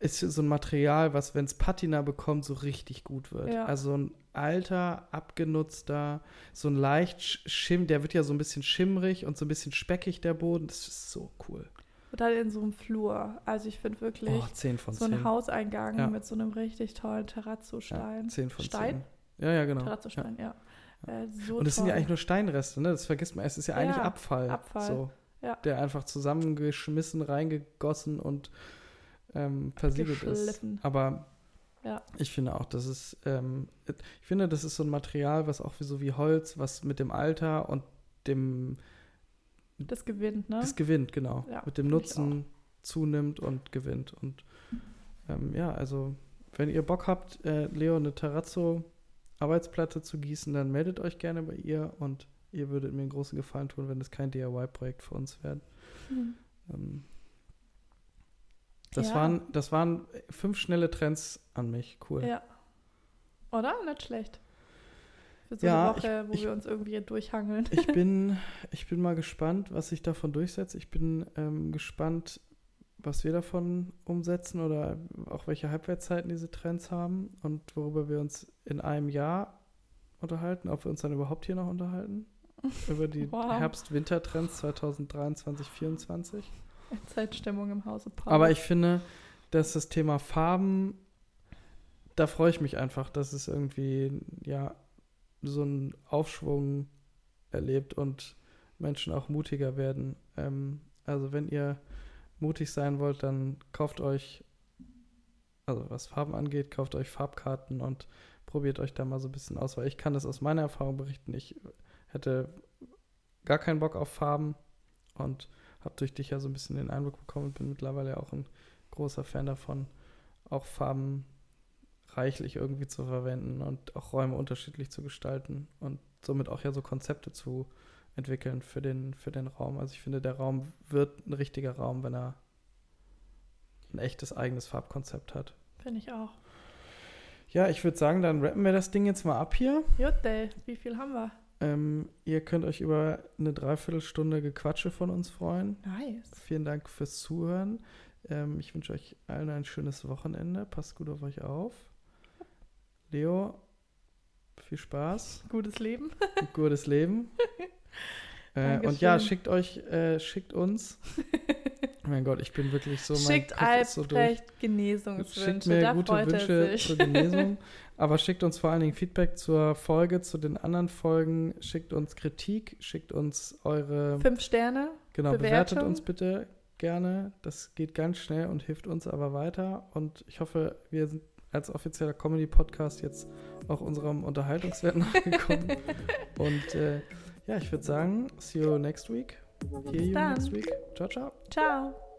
ist so ein Material, was, wenn es Patina bekommt, so richtig gut wird. Ja. Also ein alter, abgenutzter, so ein leicht Schimm, der wird ja so ein bisschen schimmrig und so ein bisschen speckig, der Boden. Das ist so cool. Und dann in so einem Flur. Also ich finde wirklich Oh, 10 von so 10. ein Hauseingang Ja. mit so einem richtig tollen Terrazzo-Stein. Ja, 10 von Stein? 10. Ja, ja, genau. Terrazzo-Stein, ja. Äh, so Und es sind ja toll. eigentlich nur Steinreste, ne? Das vergisst man. Es ist ja eigentlich Ja, Abfall. Abfall. So, Ja. Der einfach zusammengeschmissen, reingegossen und ähm, versiegelt ist. Aber Ja. ich finde auch, das ist, ähm, ich finde, das ist so ein Material, was auch wie so wie Holz, was mit dem Alter und dem, Das gewinnt, ne? das gewinnt, genau. Ja, mit dem Nutzen zunimmt und gewinnt. Und ähm, ja, also wenn ihr Bock habt, äh, Leo eine Terrazzo Arbeitsplatte zu gießen, dann meldet euch gerne bei ihr und ihr würdet mir einen großen Gefallen tun, wenn es kein DIY-Projekt für uns wäre. Mhm. Ähm, das, Ja. waren, das waren fünf schnelle Trends an mich. Cool. Ja. Oder? Nicht schlecht. Für so Ja, eine Woche, wo ich- wir uns irgendwie durchhangeln. Ich bin, ich bin mal gespannt, was sich davon durchsetzt. Ich bin ähm, gespannt, was wir davon umsetzen oder auch welche Halbwertszeiten diese Trends haben und worüber wir uns in einem Jahr unterhalten, ob wir uns dann überhaupt hier noch unterhalten. Über die Wow. Herbst-Winter-Trends 2023, 2024. Zeitstimmung im Hause Paul. Aber ich finde, dass das Thema Farben, da freue ich mich einfach, dass es irgendwie, ja, so einen Aufschwung erlebt und Menschen auch mutiger werden. Ähm, also wenn ihr mutig sein wollt, dann kauft euch, also was Farben angeht, kauft euch Farbkarten und probiert euch da mal so ein bisschen aus, weil ich kann das aus meiner Erfahrung berichten. Ich hätte gar keinen Bock auf Farben und habe durch dich ja so ein bisschen den Eindruck bekommen und bin mittlerweile auch ein großer Fan davon, auch Farben reichlich irgendwie zu verwenden und auch Räume unterschiedlich zu gestalten und somit auch ja so Konzepte zu entwickeln für den, für den Raum. Also ich finde, der Raum wird ein richtiger Raum, wenn er ein echtes eigenes Farbkonzept hat. Finde ich auch. Ja, ich würde sagen, dann rappen wir das Ding jetzt mal ab hier. Jutte, wie viel haben wir? Ähm, ihr könnt euch über eine Dreiviertelstunde Gequatsche von uns freuen. Nice. Vielen Dank fürs Zuhören. Ähm, ich wünsche euch allen ein schönes Wochenende. Passt gut auf euch auf. Leo, viel Spaß. Gutes Leben. Gutes Leben. äh, und ja, schickt euch, äh, schickt uns. mein Gott, ich bin wirklich so, Schickt ist so. Albrecht Schickt Genesungswünsche. mir Da gute Wünsche zur Genesung. Aber schickt uns vor allen Dingen Feedback zur Folge, zu den anderen Folgen. Schickt uns Kritik, schickt uns eure. Fünf Sterne. Genau, bewertet Bewertung. uns bitte gerne. Das geht ganz schnell und hilft uns aber weiter. Und ich hoffe, wir sind als offizieller Comedy-Podcast jetzt auch unserem Unterhaltungswert nachgekommen. und äh, ja, ich würde sagen, see you next week. Hear you next week. Ciao, ciao. Ciao.